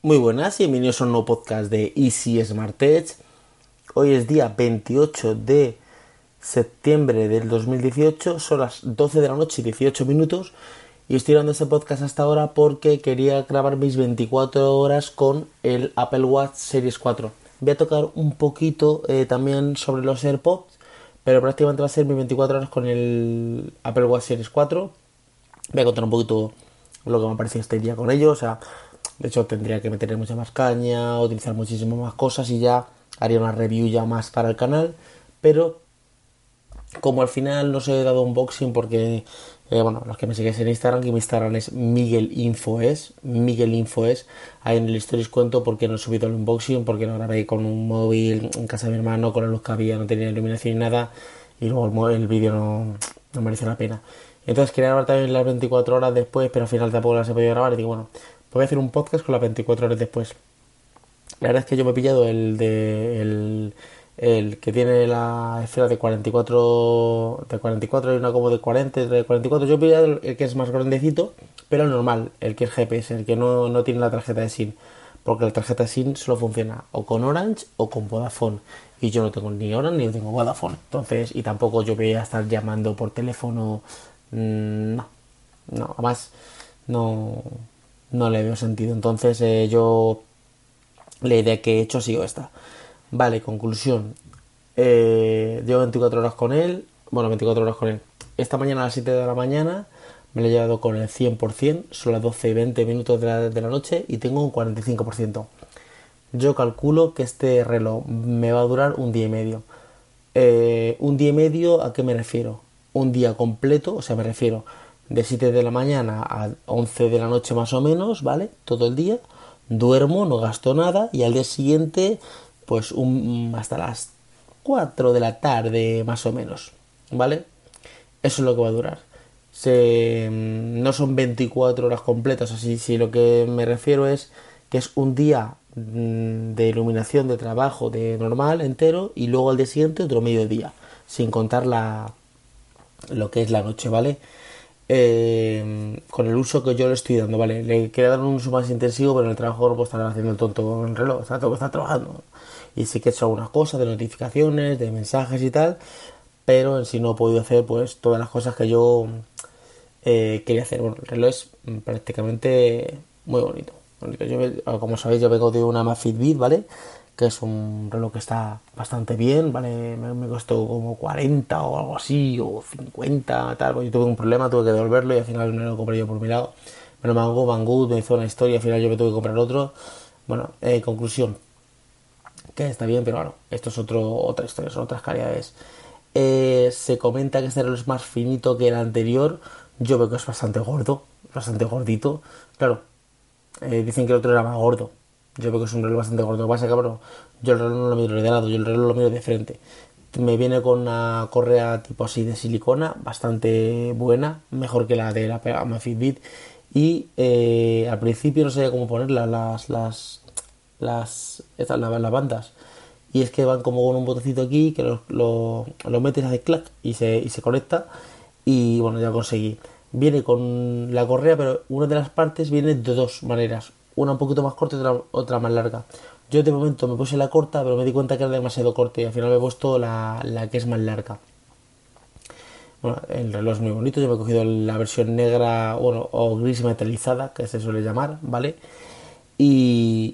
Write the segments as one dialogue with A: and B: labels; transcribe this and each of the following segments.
A: Muy buenas y bienvenidos a un nuevo podcast de Easy Smart Edge. Hoy es día 28 de septiembre del 2018, son las 12 de la noche y 18 minutos y estoy grabando este podcast hasta ahora porque quería grabar mis 24 horas con el Apple Watch Series 4. Voy a tocar un poquito eh, también sobre los AirPods, pero prácticamente va a ser mis 24 horas con el Apple Watch Series 4. Voy a contar un poquito lo que me ha parecido este día con ellos, o sea de hecho, tendría que meterle mucha más caña, utilizar muchísimas más cosas y ya haría una review ya más para el canal. Pero como al final no os he dado unboxing porque, eh, bueno, los que me seguís en Instagram, que mi Instagram es Miguel Infoes, Miguel Infoes, ahí en el stories cuento por qué no he subido el unboxing, porque lo grabé con un móvil en casa de mi hermano, con la luz que había, no tenía iluminación ni nada, y luego el, vídeo no, no mereció la pena. Entonces quería grabar también las 24 horas después, pero al final tampoco las he podido grabar y digo, bueno, voy a hacer un podcast con las 24 horas después. La verdad es que yo me he pillado el de el, que tiene la esfera de 44 de 44 y una como de 40 de 44 yo he pillado el, que es más grandecito pero el normal el que es GPS el que no, no tiene la tarjeta de SIM. Porque la tarjeta de SIM solo funciona o con Orange o con Vodafone. Y yo no tengo ni Orange ni tengo Vodafone. Entonces y tampoco yo voy a estar llamando por teléfono. Mm, no no además no no le veo sentido. Entonces eh, yo la idea que he hecho ha sido esta. Vale, conclusión. Eh, llevo 24 horas con él. Bueno, 24 horas con él. Esta mañana a las 7 de la mañana me lo he llevado con el 100%. Son las 12 y 20 minutos de la, de la noche y tengo un 45%. Yo calculo que este reloj me va a durar un día y medio. Eh, un día y medio, ¿a qué me refiero? Un día completo, o sea, me refiero de 7 de la mañana a 11 de la noche más o menos, ¿vale? Todo el día. Duermo, no gasto nada y al día siguiente, pues un, hasta las 4 de la tarde más o menos, ¿vale? Eso es lo que va a durar. Se, mm, no son 24 horas completas, así si lo que me refiero es que es un día mm, de iluminación de trabajo de normal entero y luego al día siguiente otro mediodía, sin contar la lo que es la noche, ¿vale? Eh, con el uso que yo le estoy dando, ¿vale? Le quería dar un uso más intensivo, pero en el trabajo no puedo estar haciendo el tonto con el reloj, o sea, tengo que estar trabajando. Y sí que he hecho algunas cosas de notificaciones, de mensajes y tal, pero en sí no he podido hacer pues todas las cosas que yo eh, quería hacer. Bueno, el reloj es prácticamente muy bonito. Como sabéis, yo vengo de una Fitbit, ¿vale? Que es un reloj que está bastante bien, ¿vale? Me, costó como 40 o algo así, o 50, tal, pues yo tuve un problema, tuve que devolverlo y al final me lo compré yo por mi lado. Me hago Banggood, me hizo una historia, al final yo me tuve que comprar otro. Bueno, eh, conclusión, que está bien, pero bueno, esto es otro, otra historia, son otras calidades. Eh, se comenta que este reloj es más finito que el anterior, yo veo que es bastante gordo, bastante gordito. Claro, eh, dicen que el otro era más gordo, yo creo que es un reloj bastante gordo. Lo que pasa yo el reloj no lo miro de lado, yo el reloj lo miro de frente. Me viene con una correa tipo así de silicona, bastante buena, mejor que la de la Amazfit Y eh, al principio no sabía cómo ponerla, las, las, estas, las, bandas. Y es que van como con un botoncito aquí que lo, lo, lo metes, hace clac y se, y se conecta. Y bueno, ya conseguí. Viene con la correa, pero una de las partes viene de dos maneras una un poquito más corta y otra, más larga. Yo de momento me puse la corta, pero me di cuenta que era demasiado corta y al final me he puesto la, que es más larga. Bueno, el reloj es muy bonito, yo me he cogido la versión negra bueno, o gris metalizada, que se suele llamar, ¿vale? Y,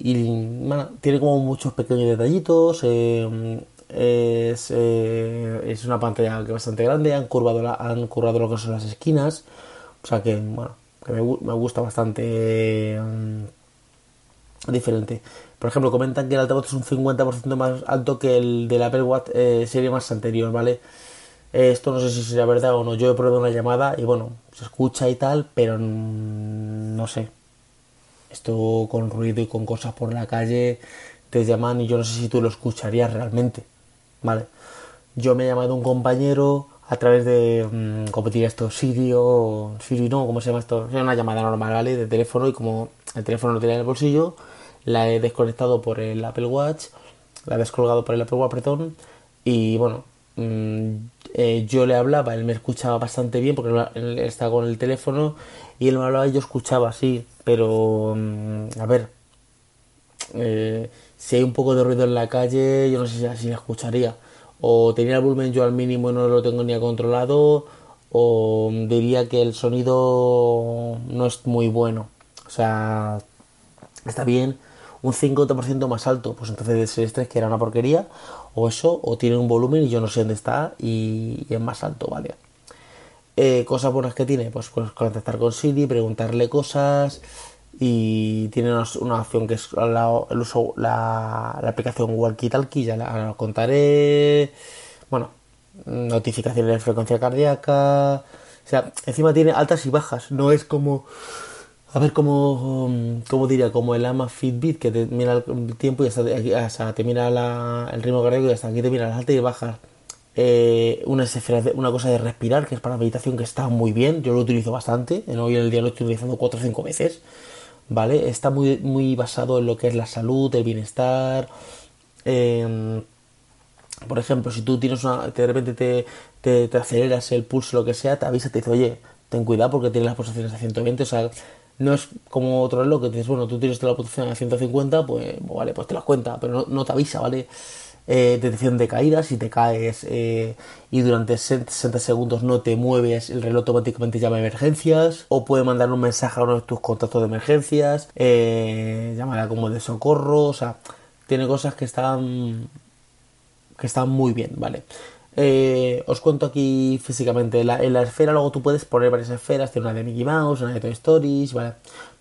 A: tiene como muchos pequeños detallitos, eh, es, eh, es, una pantalla que bastante grande, han curvado, han curvado lo que son las esquinas, o sea que, bueno, que me, me gusta bastante diferente. Por ejemplo, comentan que el altavoz es un 50% más alto que el del Apple Watch eh, serie más anterior, ¿vale? esto no sé si será verdad o no. Yo he probado una llamada y bueno, se escucha y tal, pero no sé. Esto con ruido y con cosas por la calle te llaman y yo no sé si tú lo escucharías realmente, ¿vale? Yo me he llamado un compañero a través de, mmm, ¿cómo diría esto? Siri o Siri no, ¿cómo se llama esto? Es una llamada normal, ¿vale? De teléfono y como el teléfono lo tenía en el bolsillo, la he desconectado por el Apple Watch, la he descolgado por el Apple Watch, perdón, y bueno, mm, eh, yo le hablaba, él me escuchaba bastante bien porque estaba con el teléfono y él me hablaba y yo escuchaba así, pero mm, a ver, eh, si hay un poco de ruido en la calle, yo no sé si, la escucharía. O tenía el volumen yo al mínimo no lo tengo ni controlado, o diría que el sonido no es muy bueno. O sea, está bien un 50% más alto, pues entonces es que era una porquería, o eso, o tiene un volumen y yo no sé dónde está y, es más alto, ¿vale? Eh, cosas buenas que tiene, pues, pues contactar con Siri, preguntarle cosas y tiene una, opción que es la, el uso, la, aplicación Walkie Talkie, ya la, la contaré, bueno, notificaciones de frecuencia cardíaca, o sea, encima tiene altas y bajas, no es como a ver cómo, cómo diría, como el ama Fitbit que te mira el tiempo y hasta, te mira el ritmo cardíaco y hasta aquí te mira las altas y bajas. Eh, una, una cosa de respirar que es para meditación que está muy bien, yo lo utilizo bastante, en hoy en el día lo estoy utilizando 4 o 5 veces, ¿vale? Está muy, muy basado en lo que es la salud, el bienestar. Em, por ejemplo, si tú tienes una, de repente te, te, te aceleras el pulso, lo que sea, te avisa, te dice, oye, ten cuidado porque tienes las pulsaciones a 120, o sea, no es como otro reloj que dices, bueno, tú tienes la posición a 150, pues, vale, pues te las cuenta, pero no, te avisa, ¿vale? Eh, detección de caídas, si te caes eh, y durante 60 segundos no te mueves, el reloj automáticamente llama a emergencias, o puede mandar un mensaje a uno de tus contactos de emergencias, eh, llamará como de socorro, o sea, tiene cosas que están que están muy bien, ¿vale? Eh, os cuento aquí físicamente. en la esfera luego tú puedes poner varias esferas. Tiene una de Mickey Mouse, una de Toy Stories, ¿vale?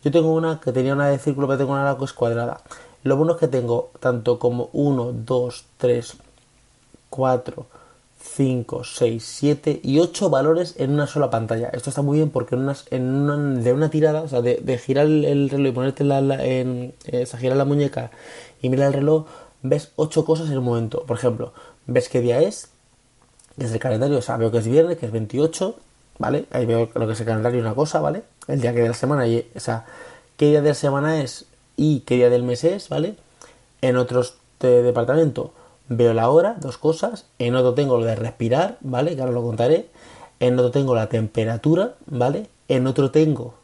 A: Yo tengo una que tenía una de círculo, pero tengo una que es cuadrada. Lo bueno es que tengo tanto como 1, 2, 3, 4, 5, 6, 7 y 8 valores en una sola pantalla. Esto está muy bien porque en, en una, de una tirada, o sea, de, girar el, reloj y ponerte la, en, eh, girar la muñeca y mirar el reloj, ves 8 cosas en un momento. Por ejemplo, ves qué día es, desde el calendario, o sea, veo que es viernes, que es 28, ¿vale? Ahí veo lo que es el calendario una cosa, ¿vale? El día que de la semana, y, o sea, qué día de la semana es y qué día del mes es, ¿vale? En otros de departamento veo la hora, dos cosas. En otro tengo lo de respirar, ¿vale? Que ahora lo contaré. En otro tengo la temperatura, ¿vale? En otro tengo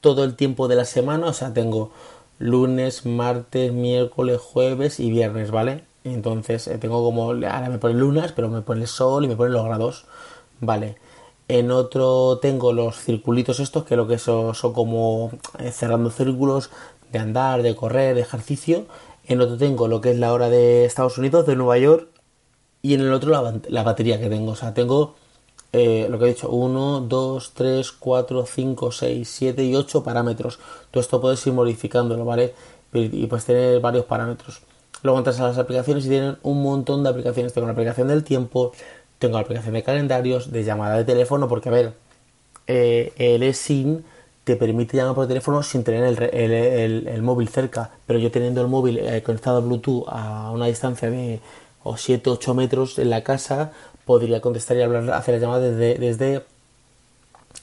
A: todo el tiempo de la semana, o sea, tengo lunes, martes, miércoles, jueves y viernes, ¿vale? Entonces eh, tengo como, ahora me pone lunas, pero me pone el sol y me pone los grados. Vale. En otro tengo los circulitos estos, que lo que son, son como eh, cerrando círculos de andar, de correr, de ejercicio. En otro tengo lo que es la hora de Estados Unidos, de Nueva York. Y en el otro la, batería que tengo. O sea, tengo eh, lo que he dicho, 1, 2, 3, 4, 5, 6, 7 y 8 parámetros. Todo esto puedes ir modificándolo, ¿vale? Y puedes tener varios parámetros. Luego entras a las aplicaciones y tienen un montón de aplicaciones. Tengo la aplicación del tiempo, tengo la aplicación de calendarios, de llamada de teléfono, porque a ver, eh, el eSIM te permite llamar por teléfono sin tener el, móvil cerca, pero yo teniendo el móvil eh, conectado a Bluetooth a una distancia de 7-8 metros en la casa, podría contestar y hablar, hacer la llamada desde, desde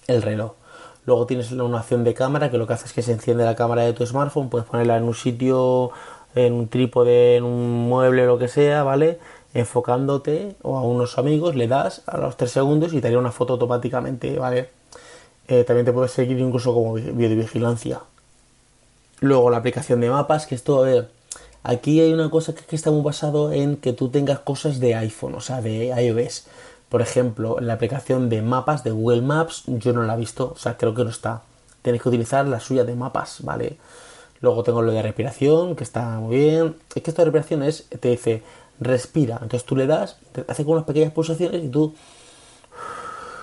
A: el reloj. Luego tienes una opción de cámara que lo que hace es que se enciende la cámara de tu smartphone, puedes ponerla en un sitio en un trípode, en un mueble, lo que sea, ¿vale? Enfocándote o a unos amigos, le das a los 3 segundos y te haría una foto automáticamente, ¿vale? Eh, también te puedes seguir incluso como videovigilancia. Luego la aplicación de mapas, que esto, a ver, aquí hay una cosa que, que está muy basado en que tú tengas cosas de iPhone, o sea, de iOS. Por ejemplo, la aplicación de mapas de Google Maps, yo no la he visto, o sea, creo que no está. Tenéis que utilizar la suya de mapas, ¿vale? Luego tengo lo de respiración, que está muy bien. Es que esta respiración es, te dice, respira. Entonces tú le das, te hace con unas pequeñas pulsaciones y tú,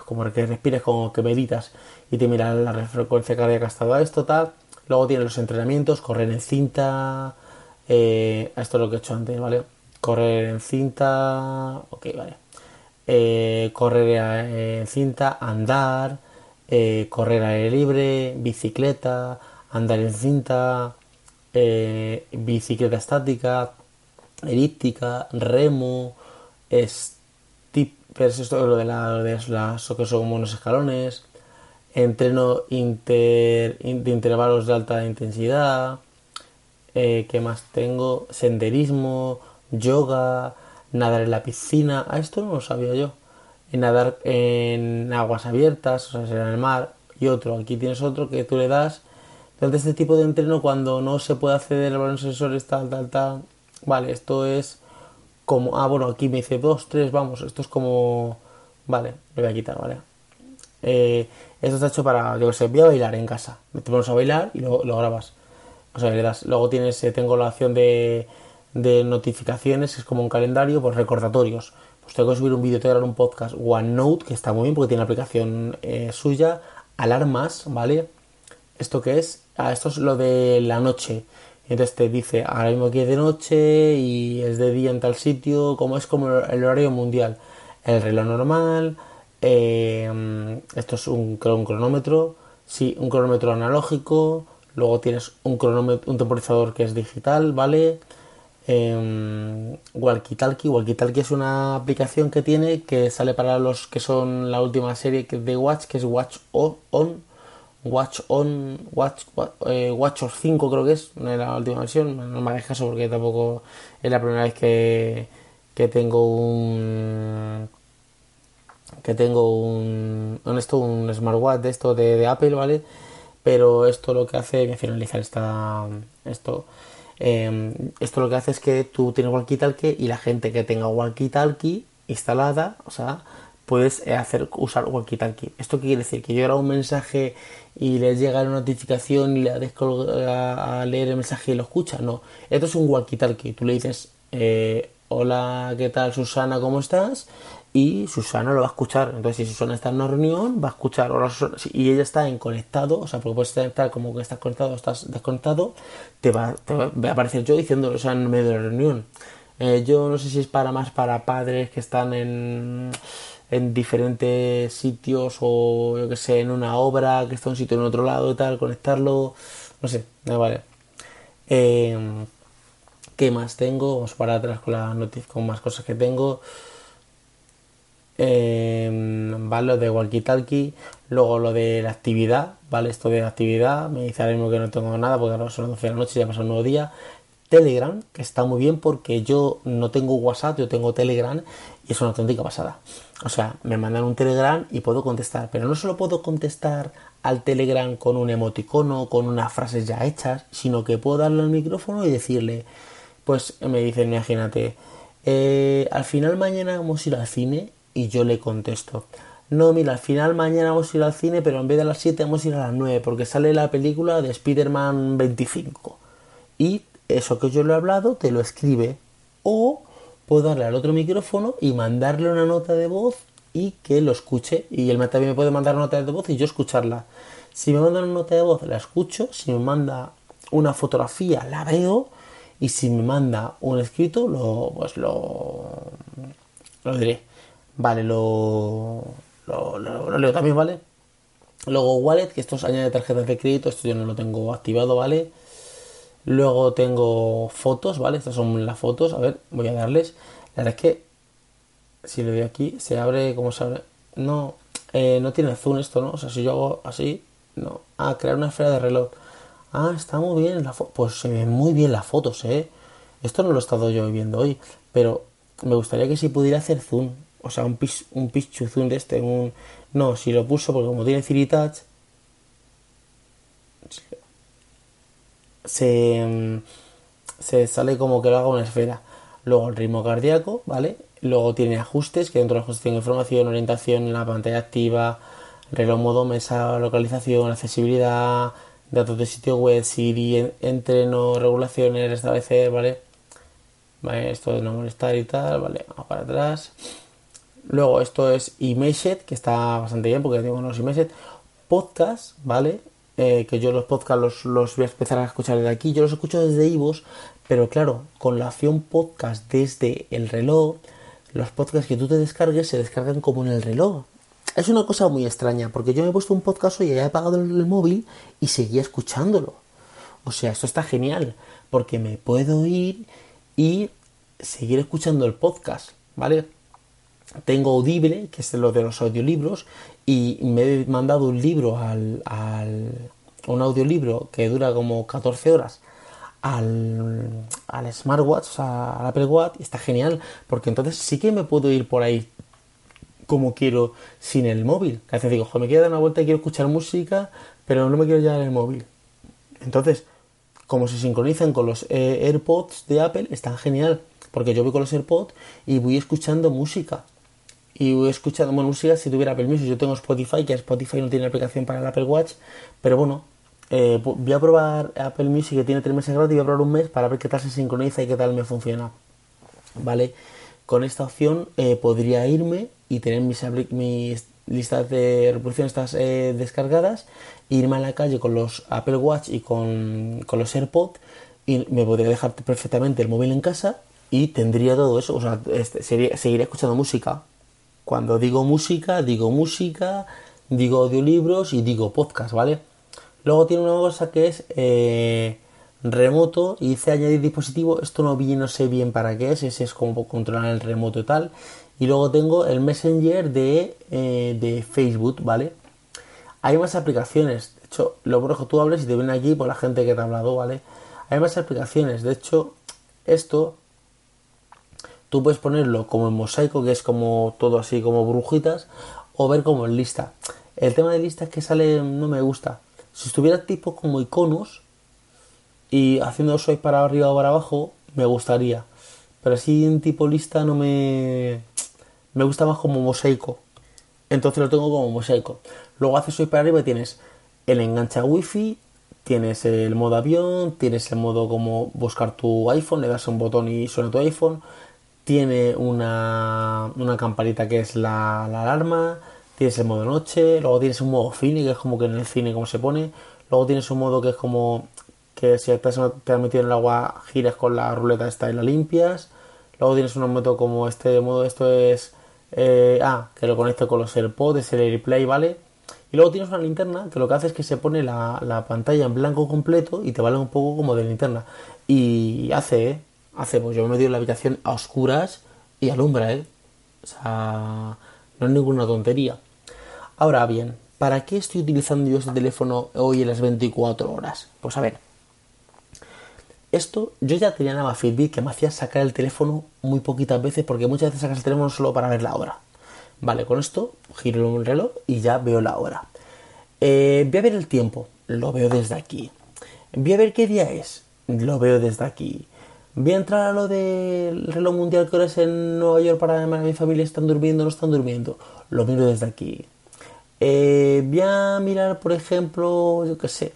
A: como que respires, como que meditas y te mira la frecuencia cardíaca hasta esto, tal. Luego tiene los entrenamientos, correr en cinta. Eh, esto es lo que he hecho antes, ¿vale? Correr en cinta. Ok, vale. Eh, correr en cinta, andar, eh, correr aire libre, bicicleta andar en cinta, eh, bicicleta estática, elíptica, remo, pero esto lo de, la, de las que son unos escalones, entreno inter, de intervalos de alta intensidad, eh, ¿qué más tengo? Senderismo, yoga, nadar en la piscina, a ah, esto no lo sabía yo, nadar en aguas abiertas, o sea, en el mar, y otro, aquí tienes otro que tú le das Entonces, este tipo de entreno, cuando no se puede acceder a los sensores, tal, tal, tal, vale, esto es como, ah, bueno, aquí me dice 2, 3, vamos, esto es como, vale, lo voy a quitar, vale. Eh, esto está hecho para, yo que sé, voy a bailar en casa. Te pones a bailar y luego lo grabas. O sea, le das. Luego tienes, eh, tengo la opción de, de notificaciones, que es como un calendario, pues recordatorios. Pues tengo que subir un vídeo, tengo que grabar un podcast, OneNote, que está muy bien porque tiene aplicación eh, suya, alarmas, ¿vale? ¿Esto qué es? Ah, esto es lo de la noche. Entonces te dice, ahora mismo aquí es de noche y es de día en tal sitio, como es como el horario mundial. El reloj normal, eh, esto es un, cronómetro, sí, un cronómetro analógico, luego tienes un, cronómetro, un temporizador que es digital, ¿vale? Eh, Walkie-Talkie, Walkie-Talkie es una aplicación que tiene que sale para los que son la última serie de Watch, que es Watch On, Watch On, Watch, eh, Watch 5 creo que es, es la última versión, no me hagas caso porque tampoco es la primera vez que, que tengo un que tengo un, un esto un smartwatch de esto de, Apple vale pero esto lo que hace voy a finalizar esta esto eh, esto lo que hace es que tú tienes walkie talkie y la gente que tenga walkie talkie instalada o sea puedes hacer usar walkie talkie esto quiere decir que yo grabo un mensaje y les llega la notificación y le des a, a leer el mensaje y lo escucha no. Esto es un walkie talkie tú le dices eh, hola qué tal Susana cómo estás y Susana lo va a escuchar. Entonces, si Susana está en una reunión, va a escuchar. y ella está en conectado, o sea, porque puedes estar como que estás conectado o estás desconectado, te va, a aparecer yo diciendo, o sea, en medio de la reunión. Eh, yo no sé si es para más para padres que están en, en diferentes sitios o yo que sé, en una obra que está en un sitio en otro lado y tal, conectarlo, no sé, vale. Eh, ¿Qué más tengo? Vamos para atrás con las noticias, con más cosas que tengo. Eh, ¿vale? Lo de walkie talkie, luego lo de la actividad, ¿vale? Esto de la actividad, me dice ahora mismo que no tengo nada porque ahora son las 12 de la noche ya pasado un nuevo día. Telegram, que está muy bien porque yo no tengo WhatsApp, yo tengo Telegram y es una auténtica pasada. O sea, me mandan un Telegram y puedo contestar, pero no solo puedo contestar al Telegram con un emoticono, con unas frases ya hechas, sino que puedo darle al micrófono y decirle, pues me dicen, imagínate, eh, al final mañana vamos a ir al cine y yo le contesto, no, mira, al final mañana vamos a ir al cine, pero en vez de a las 7 vamos a ir a las 9, porque sale la película de Spider-Man 25. Y eso que yo le he hablado, te lo escribe. O puedo darle al otro micrófono y mandarle una nota de voz y que lo escuche. Y él también me puede mandar una nota de voz y yo escucharla. Si me manda una nota de voz, la escucho. Si me manda una fotografía, la veo. Y si me manda un escrito, lo, pues lo, lo diré. Vale, lo, lo, leo también, ¿vale? Luego Wallet, que esto añade tarjetas de crédito, esto yo no lo tengo activado, ¿vale? Luego tengo fotos, ¿vale? Estas son las fotos, a ver, voy a darles. La verdad es que, si lo doy aquí, se abre, ¿cómo se abre? No, eh, no tiene zoom esto, ¿no? O sea, si yo hago así, no. Ah, crear una esfera de reloj. Ah, está muy bien. Pues se ven muy bien las fotos, ¿eh? Esto no lo he estado yo viendo hoy, pero me gustaría que si pudiera hacer zoom o sea, un, pitch, un zoom de este, un... No, si lo puso, porque como tiene Siri Touch, se, se sale como que lo haga una esfera. Luego el ritmo cardíaco, ¿vale? Luego tiene ajustes, que dentro de ajustes tiene información, orientación en la pantalla activa, reloj modo mesa, localización, accesibilidad, datos de sitio web, Siri, entreno, regulaciones, restablecer, ¿vale? ¿vale? Esto de no molestar y tal, ¿vale? Vamos para atrás. Luego esto es Imaged, que está bastante bien porque tengo unos Imaged. Podcast, ¿vale? Eh, que yo los podcasts los, voy a empezar a escuchar desde aquí. Yo los escucho desde Ivos, pero claro, con la opción podcast desde el reloj, los podcasts que tú te descargues se descargan como en el reloj. Es una cosa muy extraña, porque yo me he puesto un podcast y ya he apagado el móvil y seguía escuchándolo. O sea, esto está genial, porque me puedo ir y seguir escuchando el podcast, ¿vale? Tengo Audible, que es lo de los audiolibros, y me he mandado un libro al, al un audiolibro que dura como 14 horas al, al smartwatch, o sea, al Apple Watch, y está genial, porque entonces sí que me puedo ir por ahí como quiero sin el móvil. A veces digo, me quiero dar una vuelta y quiero escuchar música, pero no me quiero llevar el móvil. Entonces, como se sincronizan con los eh, AirPods de Apple, está genial. Porque yo voy con los AirPods y voy escuchando música. Y escuchando bueno, música si tuviera Music. Yo tengo Spotify, que Spotify no tiene aplicación para el Apple Watch. Pero bueno, eh, voy a probar Apple Music que tiene tres meses gratis. Voy a probar un mes para ver qué tal se sincroniza y qué tal me funciona. ¿Vale? Con esta opción eh, podría irme y tener mis, mis listas de reproducción estas eh, descargadas, irme a la calle con los Apple Watch y con, con los AirPods y me podría dejar perfectamente el móvil en casa y tendría todo eso, o sea, este, seguiría escuchando música. Cuando digo música, digo música, digo audiolibros y digo podcast, ¿vale? Luego tiene una cosa que es eh, remoto y dice añadir dispositivo. Esto no no sé bien para qué es, ese es como controlar el remoto y tal. Y luego tengo el Messenger de, eh, de Facebook, ¿vale? Hay más aplicaciones. De hecho, lo bueno que tú hables y te ven aquí por la gente que te ha hablado, ¿vale? Hay más aplicaciones. De hecho, esto tú puedes ponerlo como en mosaico, que es como todo así como brujitas, o ver como en lista. El tema de lista es que sale, no me gusta. Si estuviera tipo como iconos y haciendo swipe para arriba o para abajo, me gustaría. Pero así en tipo lista no me me gusta más como mosaico. Entonces lo tengo como mosaico. Luego haces hoy para arriba y tienes el engancha wifi, tienes el modo avión, tienes el modo como buscar tu iPhone, le das un botón y suena tu iPhone. Tiene una, una campanita que es la, alarma, tienes el modo noche, luego tienes un modo cine, que es como que en el cine como se pone, luego tienes un modo que es como que si te has, metido en el agua giras con la ruleta esta y la limpias, luego tienes un modo como este modo, esto es eh, ah, que lo conecto con los AirPods, el AirPlay, ¿vale? Y luego tienes una linterna que lo que hace es que se pone la, pantalla en blanco completo y te vale un poco como de linterna. Y hace, ¿eh? Hace, pues yo me he metido en la habitación a oscuras y alumbra, ¿eh? O sea, no es ninguna tontería. Ahora bien, ¿para qué estoy utilizando yo este teléfono hoy en las 24 horas? Pues a ver, esto, yo ya tenía nada Fitbit que me hacía sacar el teléfono muy poquitas veces porque muchas veces sacas el teléfono solo para ver la hora. Vale, con esto giro el reloj y ya veo la hora. Eh, voy a ver el tiempo, lo veo desde aquí. Voy a ver qué día es, lo veo desde aquí. Voy a entrar a lo del reloj mundial que ahora es en Nueva York para llamar a mi familia, están durmiendo o no están durmiendo. Lo miro desde aquí. Eh, voy a mirar, por ejemplo, yo qué sé,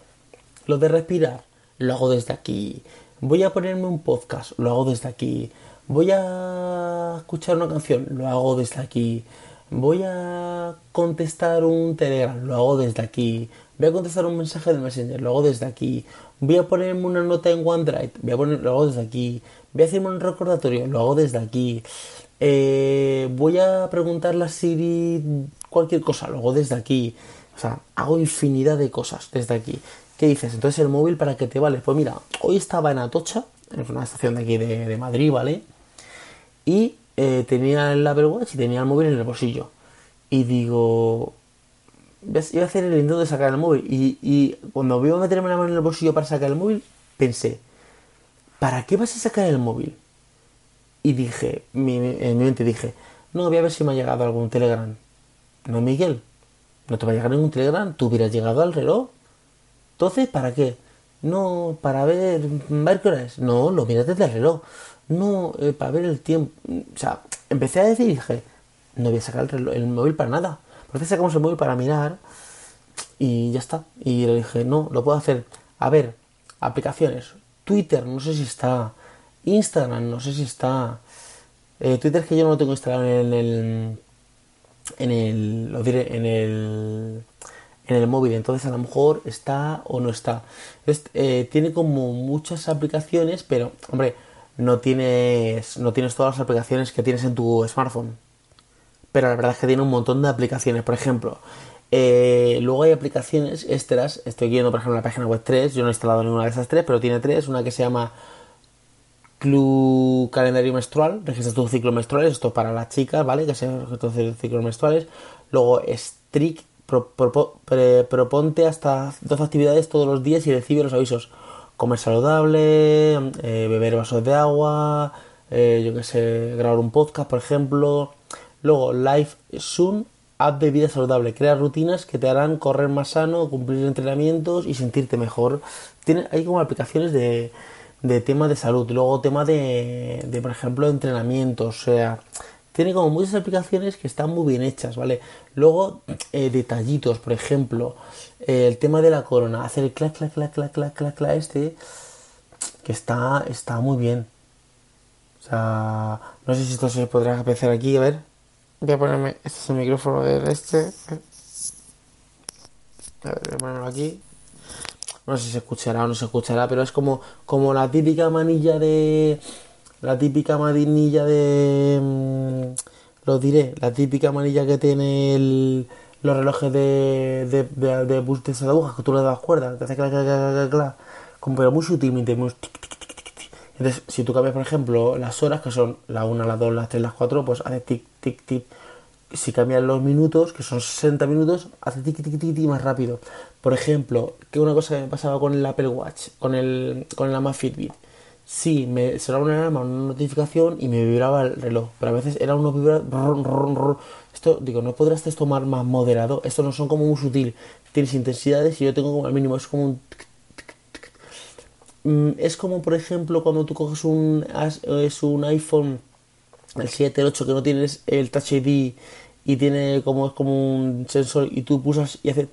A: lo de respirar, lo hago desde aquí. Voy a ponerme un podcast, lo hago desde aquí. Voy a escuchar una canción, lo hago desde aquí. Voy a contestar un Telegram, lo hago desde aquí. Voy a contestar un mensaje de Messenger, lo hago desde aquí. Voy a ponerme una nota en OneDrive, voy a poner, lo hago desde aquí. Voy a hacerme un recordatorio, lo hago desde aquí. Eh, voy a preguntarle a Siri cualquier cosa, lo hago desde aquí. O sea, hago infinidad de cosas desde aquí. ¿Qué dices? Entonces el móvil para qué te vale. Pues mira, hoy estaba en Atocha, en una estación de aquí de, Madrid, ¿vale? Y eh, tenía el Apple Watch y tenía el móvil en el bolsillo. Y digo, iba a hacer el intento de sacar el móvil. Y, cuando veo meterme la mano en el bolsillo para sacar el móvil, pensé, ¿para qué vas a sacar el móvil? Y dije, en mi mente dije, no, voy a ver si me ha llegado algún telegram. No, Miguel, no te va a llegar ningún telegram, tú hubieras llegado al reloj. Entonces, ¿para qué? No, para ver, ver qué hora es. No, lo miras desde el reloj. No, eh, para ver el tiempo. O sea, empecé a decir dije, no voy a sacar el, móvil para nada. Porque sacamos el móvil para mirar y ya está. Y le dije, no, lo puedo hacer. A ver, aplicaciones. Twitter, no sé si está. Instagram, no sé si está. Eh, Twitter que yo no lo tengo instalado en el. En el. Lo diré, en el en el móvil, entonces a lo mejor está o no está. Eh, tiene como muchas aplicaciones, pero hombre, no tienes, no tienes todas las aplicaciones que tienes en tu smartphone. Pero la verdad es que tiene un montón de aplicaciones. Por ejemplo, eh, luego hay aplicaciones extras. Estoy viendo, por ejemplo, la página web 3. Yo no he instalado ninguna de esas tres, pero tiene tres. Una que se llama Club Calendario Menstrual. Registras tu ciclo menstrual. Esto es para las chicas, ¿vale? Que se registran ciclos menstruales. Luego Strict proponte hasta 12 actividades todos los días y recibe los avisos. Comer saludable, eh, beber vasos de agua, eh, yo que sé, grabar un podcast, por ejemplo. Luego, Live Soon, haz de vida saludable, crea rutinas que te harán correr más sano, cumplir entrenamientos y sentirte mejor. Tiene, hay como aplicaciones de, de tema de salud, luego tema de, de por ejemplo, entrenamientos, o sea, tiene como muchas aplicaciones que están muy bien hechas, ¿vale? Luego, eh, detallitos, por ejemplo, eh, el tema de la corona, hacer el clac, clac, clac, clac, clac, clac, clac este, que está, está muy bien. O sea, no sé si esto se podrá apreciar aquí, a ver. Voy a ponerme, este es el micrófono de este. A ver, voy a ponerlo aquí. No sé si se escuchará o no se escuchará, pero es como, como la típica manilla de la típica manilla de... Mm, lo diré, la típica manilla que tiene el, los relojes de, de, de, de, de agujas que tú le das cuerda, que hace clac, clac, clac, como pero muy sutilmente, muy tic, tic, tic, tic. Entonces, si tú cambias, por ejemplo, las horas, que son la 1, la 2, las 3, las 4, pues hace tic, tic, tic. Si cambias los minutos, que son 60 minutos, hace tic, tic, tic, más rápido. Por ejemplo, que una cosa que me pasaba con el Apple Watch, con el, con el Amazfit sí, me sonaba una alarma, una notificación y me vibraba el reloj. Pero a veces era uno vibra... Esto, digo, ¿no podrás esto más, moderado? Estos no son como muy sutil. Tienes intensidades y yo tengo como al mínimo. Es como un... Mm, es como, por ejemplo, cuando tú coges un, es un iPhone, el 7, el 8, que no tienes el Touch ID y tiene como, es como un sensor y tú pulsas y hace...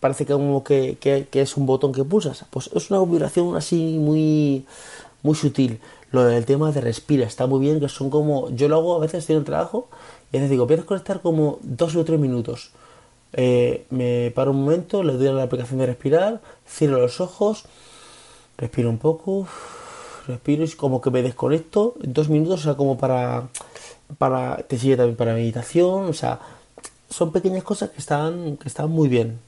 A: Parece que como que es un botón que pulsas. Pues es una vibración así muy muy sutil. Lo del tema de respira está muy bien, que son como. Yo lo hago a veces, estoy en el trabajo y a veces digo, voy a desconectar como dos o tres minutos. Eh, me paro un momento, le doy a la aplicación de respirar, cierro los ojos, respiro un poco, respiro y como que me desconecto dos minutos, o sea, como para. para te sigue también para meditación, o sea, son pequeñas cosas que están, que están muy bien.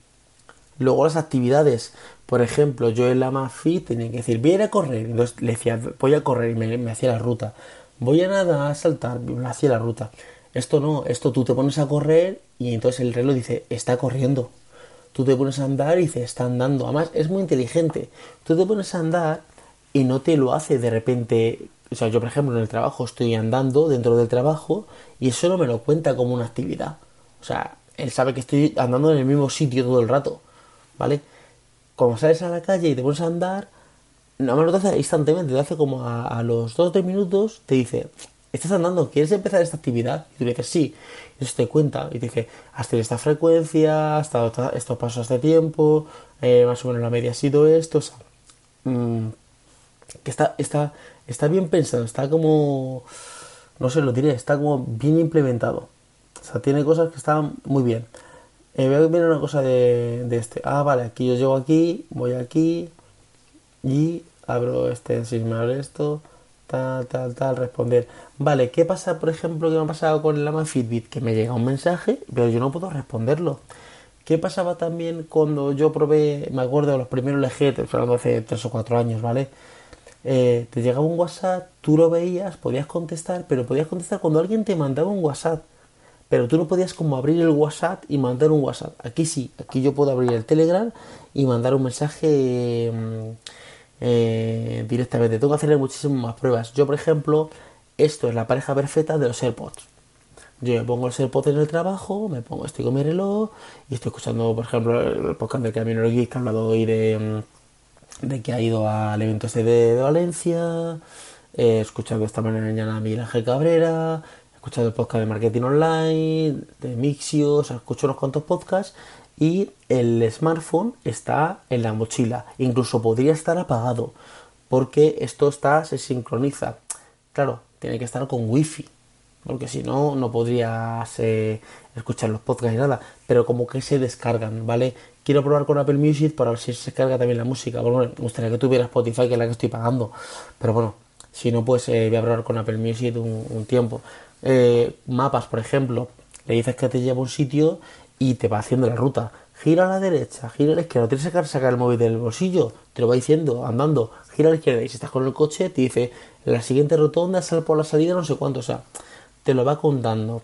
A: Luego las actividades, por ejemplo, yo en la MAFI tenía que decir, voy a correr, entonces le decía, voy a correr y me, hacía la ruta. Voy a nada, a saltar, me hacía la ruta. Esto no, esto tú te pones a correr y entonces el reloj dice, está corriendo. Tú te pones a andar y dice, está andando. Además, es muy inteligente. Tú te pones a andar y no te lo hace de repente. O sea, yo, por ejemplo, en el trabajo estoy andando dentro del trabajo y eso no me lo cuenta como una actividad. O sea, él sabe que estoy andando en el mismo sitio todo el rato. ¿vale? Como sales a la calle y te pones a andar, no me lo hace instantáneamente, te hace como a, los 2 o 3 minutos, te dice, estás andando, ¿quieres empezar esta actividad? Y tú le dices, sí, y eso te cuenta, y te dice, hasta esta frecuencia, hasta estos pasos de tiempo, eh, más o menos la media ha sido esto, o sea, mmm, que está, está, está bien pensado, está como, no sé, lo diré, está como bien implementado. O sea, tiene cosas que están muy bien. Eh, voy a ver una cosa de, este. Ah, vale, aquí yo llego aquí, voy aquí y abro este, si me abre esto, tal, tal, tal, responder. Vale, ¿qué pasa, por ejemplo, que me ha pasado con el Ama Fitbit? Que me llega un mensaje, pero yo no puedo responderlo. ¿Qué pasaba también cuando yo probé, me acuerdo de los primeros LG, hablando hace 3 o 4 años, ¿vale? Eh, te llegaba un WhatsApp, tú lo veías, podías contestar, pero podías contestar cuando alguien te mandaba un WhatsApp pero tú no podías como abrir el WhatsApp y mandar un WhatsApp. Aquí sí, aquí yo puedo abrir el Telegram y mandar un mensaje mm, eh, directamente. Tengo que hacerle muchísimas más pruebas. Yo, por ejemplo, esto es la pareja perfecta de los AirPods. Yo me pongo los AirPods en el trabajo, me pongo, estoy con mi reloj y estoy escuchando, por ejemplo, el podcast del Camino Geek que ha hablado hoy de, mm, de que ha ido al evento este de, Valencia. He escuchado esta mañana a Miguel Ángel Cabrera, escuchado el podcast de marketing online, de Mixio, o sea, escucho unos cuantos podcasts y el smartphone está en la mochila. Incluso podría estar apagado porque esto está, se sincroniza. Claro, tiene que estar con wifi porque si no, no podrías escuchar los podcasts y nada. Pero como que se descargan, ¿vale? Quiero probar con Apple Music para ver si se descarga también la música. Bueno, me gustaría que tuviera Spotify, que es la que estoy pagando. Pero bueno, si no, pues eh, voy a probar con Apple Music un tiempo. Eh, mapas, por ejemplo, le dices que te lleva a un sitio y te va haciendo la ruta. Gira a la derecha, gira a la izquierda, tienes que sacar el móvil del bolsillo, te lo va diciendo, andando, gira a la izquierda y si estás con el coche te dice, la siguiente rotonda sal por la salida, no sé cuánto, o sea, te lo va contando.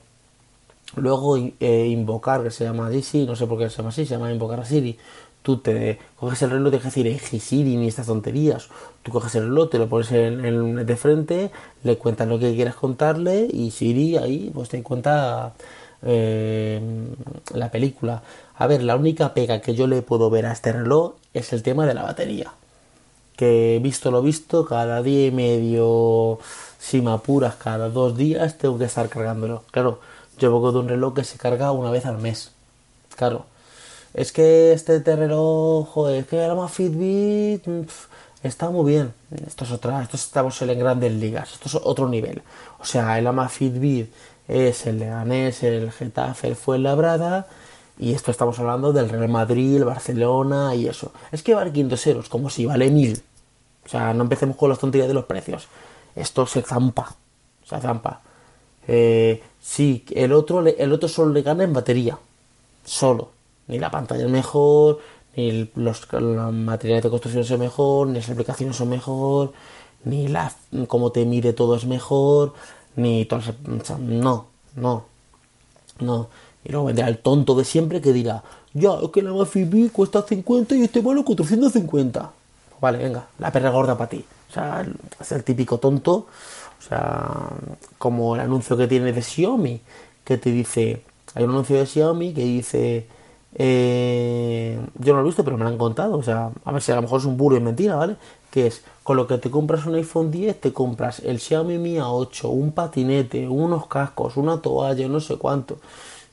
A: Luego eh, invocar, que se llama Siri, no sé por qué se llama así, se llama invocar a Siri tú te coges el reloj, dejas decir Siri ni estas tonterías. Tú coges el reloj, te lo pones en, de frente, le cuentas lo que quieras contarle y Siri ahí pues te cuenta eh, la película. A ver, la única pega que yo le puedo ver a este reloj es el tema de la batería. Que visto lo visto, cada día y medio, si me apuras, cada dos días tengo que estar cargándolo. Claro, yo vengo de un reloj que se carga una vez al mes. Claro. Es que este reloj, joder, es que la Fitbit está muy bien. Esto es otra, esto estamos en grandes ligas, esto es otro nivel. O sea, el Amafitbit es el Leganés, el Getafe, el Fuenlabrada y esto estamos hablando del Real Madrid, el Barcelona y eso. Es que vale 500 euros, como si vale 1000. O sea, no empecemos con las tonterías de los precios. Esto se zampa, se zampa. Eh, sí, el otro, el otro solo le gana en batería, solo. Ni la pantalla es mejor, ni los, materiales de construcción son mejor, ni las aplicaciones son mejor, ni la, cómo te mide todo es mejor, ni todo, no, no, no. Y luego vendrá el tonto de siempre que dirá, ya, es que la Mafibi cuesta 50 y este vale 450. Vale, venga, la perra gorda para ti. O sea, es el típico tonto, o sea, como el anuncio que tiene de Xiaomi, que te dice, hay un anuncio de Xiaomi que dice, eh, yo no lo he visto, pero me lo han contado. O sea, a ver si a lo mejor es un burro y mentira, ¿vale? Que es, con lo que te compras un iPhone 10, te compras el Xiaomi Mi A8, un patinete, unos cascos, una toalla, no sé cuánto.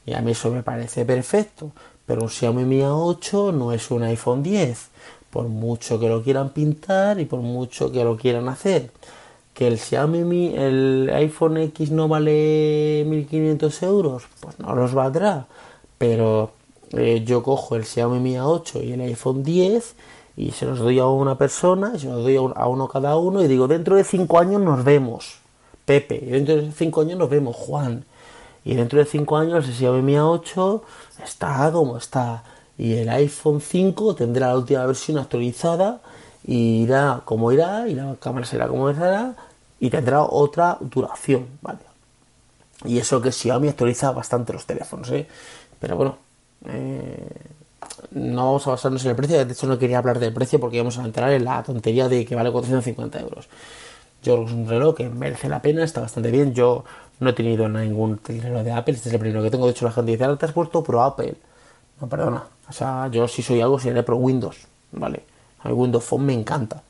A: Y a mí eso me parece perfecto. Pero un Xiaomi Mi A8 no es un iPhone 10. Por mucho que lo quieran pintar y por mucho que lo quieran hacer. Que el Xiaomi Mi, el iPhone X no vale 1500 euros, pues no los valdrá. Pero eh, yo cojo el Xiaomi Mi A8 y el iPhone 10 y se los doy a una persona, se los doy a uno cada uno y digo, dentro de 5 años nos vemos, Pepe, y dentro de 5 años nos vemos, Juan, y dentro de 5 años el Xiaomi Mi A8 está como está, y el iPhone 5 tendrá la última versión actualizada y irá como irá, y la cámara será como será, y tendrá otra duración, ¿vale? Y eso que Xiaomi actualiza bastante los teléfonos, ¿eh? Pero bueno, eh, no vamos a basarnos en el precio, de hecho no quería hablar del precio porque íbamos a entrar en la tontería de que vale 450 euros. Yo creo que es un reloj que merece la pena, está bastante bien. Yo no he tenido ningún reloj de Apple, este es el primero que tengo. De hecho, la gente dice, ahora te has puesto Pro Apple. No, perdona. O sea, yo si soy algo seré Pro Windows, ¿vale? El Windows Phone me encanta.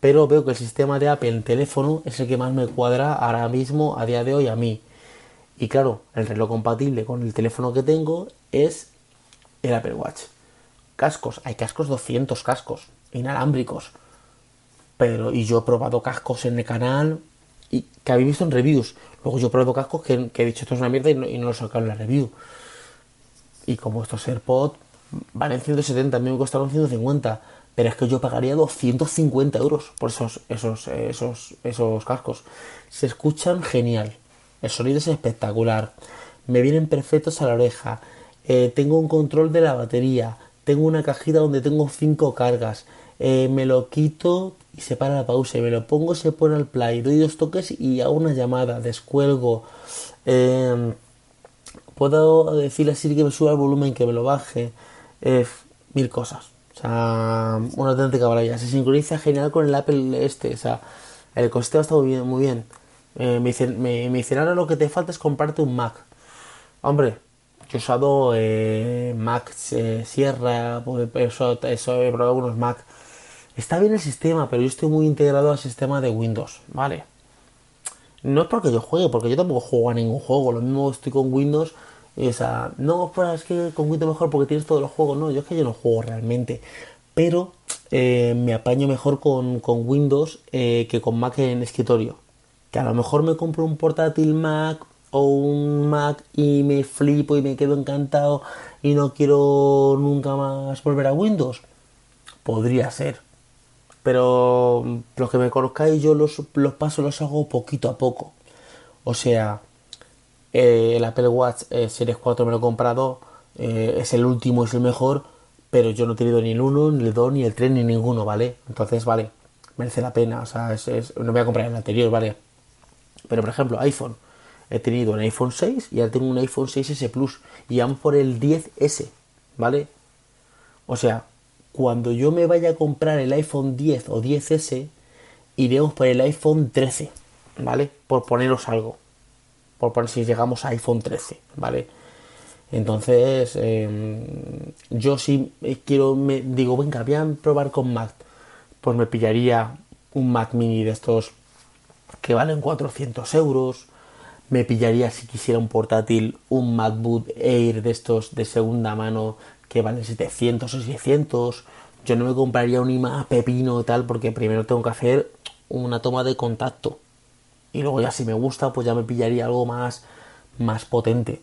A: Pero veo que el sistema de Apple en teléfono es el que más me cuadra ahora mismo, a día de hoy, a mí. Y claro, el reloj compatible con el teléfono que tengo es el Apple Watch. Cascos, hay cascos 200 cascos, inalámbricos. Pero, y yo he probado cascos en el canal y que habéis visto en reviews. Luego yo probado cascos que, he dicho esto es una mierda y no, y no lo he sacado en la review. Y como estos AirPods valen 170, a mí me costaron 150. Pero es que yo pagaría 250 euros por esos, esos, esos, esos cascos. Se escuchan genial. El sonido es espectacular. Me vienen perfectos a la oreja. Eh, tengo un control de la batería, tengo una cajita donde tengo cinco cargas, eh, me lo quito y se para la pausa, me lo pongo, se pone al play, doy dos toques y hago una llamada, descuelgo. Em, puedo decirle así que me suba el volumen, que me lo baje, mil cosas. O sea, una auténtica maravilla. Se sincroniza genial con el Apple este. O sea, el costeo está muy bien. Muy bien. Eh, me, dicen, me, me dicen, ahora lo que te falta es comprarte un Mac. Hombre, he usado eh, Mac eh, Sierra, pues, eso, eso, he probado algunos Mac. Está bien el sistema, pero yo estoy muy integrado al sistema de Windows, ¿vale? No es porque yo juegue, porque yo tampoco juego a ningún juego. Lo mismo estoy con Windows. Y, o sea, no, pues es que con Windows mejor porque tienes todos los juegos. No, yo es que yo no juego realmente. Pero eh, me apaño mejor con Windows que con Mac en escritorio. Que a lo mejor me compro un portátil Mac o un Mac y me flipo y me quedo encantado y no quiero nunca más volver a Windows? Podría ser. Pero los que me conozcáis, yo los, los pasos los hago poquito a poco. O sea, eh, el Apple Watch eh, Series 4 me lo he comprado, eh, es el último, es el mejor, pero yo no he tenido ni el 1, ni el 2, ni el 3, ni ninguno, ¿vale? Entonces, vale, merece la pena, o sea, no voy a comprar el anterior, ¿vale? Pero, por ejemplo, iPhone, he tenido un iPhone 6 y ahora tengo un iPhone 6S Plus y van por el 10S, ¿vale? O sea, cuando yo me vaya a comprar el iPhone 10 o 10S, iremos por el iPhone 13, ¿vale? Por poneros algo. Por poner si llegamos a iPhone 13, ¿vale? Entonces, em, yo sí quiero, me digo, venga, voy a probar con Mac. Pues me pillaría un Mac mini de estos que valen 400 euros. Me pillaría si quisiera un portátil, un MacBook Air de estos de segunda mano que valen 700 o 600. Yo no me compraría un iMac pepino y tal porque primero tengo que hacer una toma de contacto. Y luego ya si me gusta pues ya me pillaría algo más, más potente.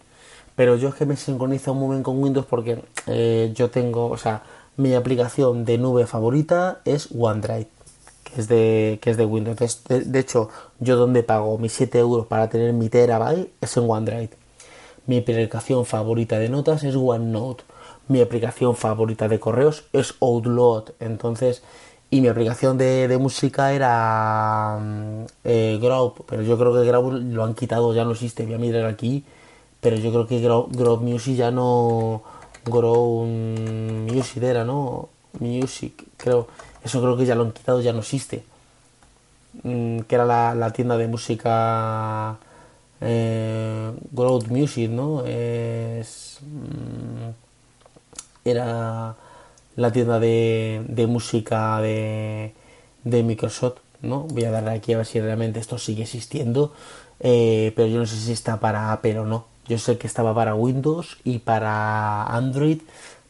A: Pero yo es que me sincronizo muy bien con Windows porque eh, yo tengo, o sea, mi aplicación de nube favorita es OneDrive, que es de, que es de Windows. De, hecho, yo donde pago mis 7 euros para tener mi terabyte es en OneDrive. Mi aplicación favorita de notas es OneNote mi aplicación favorita de correos es Outlook. Entonces, y mi aplicación de, música era mm, eh, pero yo creo que Grow lo han quitado, ya no existe. Voy a mirar aquí, pero yo creo que Grow, Music ya no. Grow Music era, ¿no? Music, creo. Eso creo que ya lo han quitado, ya no existe. Mm, que era la, tienda de música. Eh, Growth Music, ¿no? Es. Mm, era la tienda de, de música de, de, Microsoft, ¿no? Voy a darle aquí a ver si realmente esto sigue existiendo, eh, pero yo no sé si está para Apple o no. Yo sé que estaba para Windows y para Android,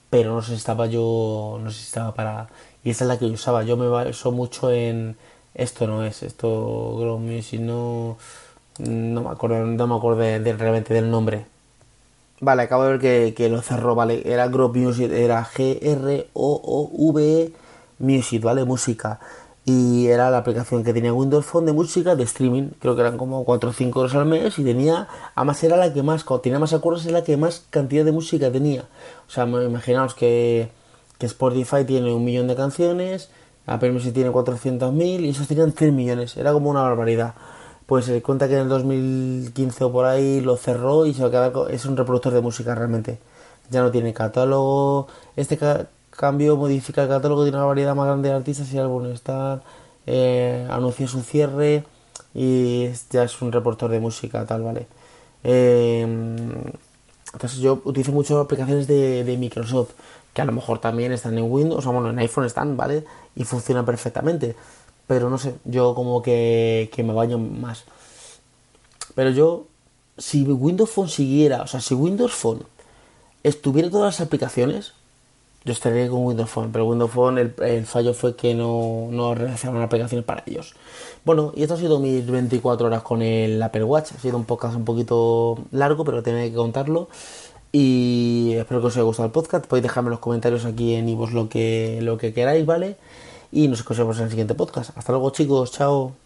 A: pero no sé estaba yo, no sé si estaba para... Y esa es la que yo usaba. Yo me baso mucho en... Esto no es, esto Grow Music, no... No me acuerdo, no me acuerdo realmente del nombre. Vale, acabo de ver que, lo cerró, vale. Era Grove Music, era G-R-O-O-V Music, ¿vale? Música. Y era la aplicación que tenía Windows Phone de música de streaming. Creo que eran como 4 o 5 horas al mes. Y tenía, además era la que más, cuando tenía más acuerdos, era la que más cantidad de música tenía. O sea, imaginaos que, que Spotify tiene un millón de canciones, Apple Music tiene 400.000 y esos tenían 3 millones. Era como una barbaridad pues se cuenta que en el 2015 o por ahí lo cerró y se va es un reproductor de música realmente. Ya no tiene catálogo. Este cambio modifica el catálogo, tiene una variedad más grande de artistas y álbumes. Está, eh, su cierre y ya es un reproductor de música, tal, ¿vale? Eh, entonces yo utilizo mucho aplicaciones de, Microsoft, que a lo mejor también están en Windows, o bueno, en iPhone están, ¿vale? Y funcionan perfectamente pero no sé, yo como que, me baño más. Pero yo, si Windows Phone siguiera, o sea, si Windows Phone estuviera todas las aplicaciones, yo estaría con Windows Phone, pero Windows Phone el, fallo fue que no, no realizaban aplicaciones para ellos. Bueno, y esto ha sido mis 24 horas con el Apple Watch. Ha sido un podcast un poquito largo, pero tenía que contarlo. Y espero que os haya gustado el podcast. Podéis dejarme en los comentarios aquí en Ivos lo que, lo que queráis, ¿vale? y nos escuchamos en el siguiente podcast. Hasta luego chicos, chao.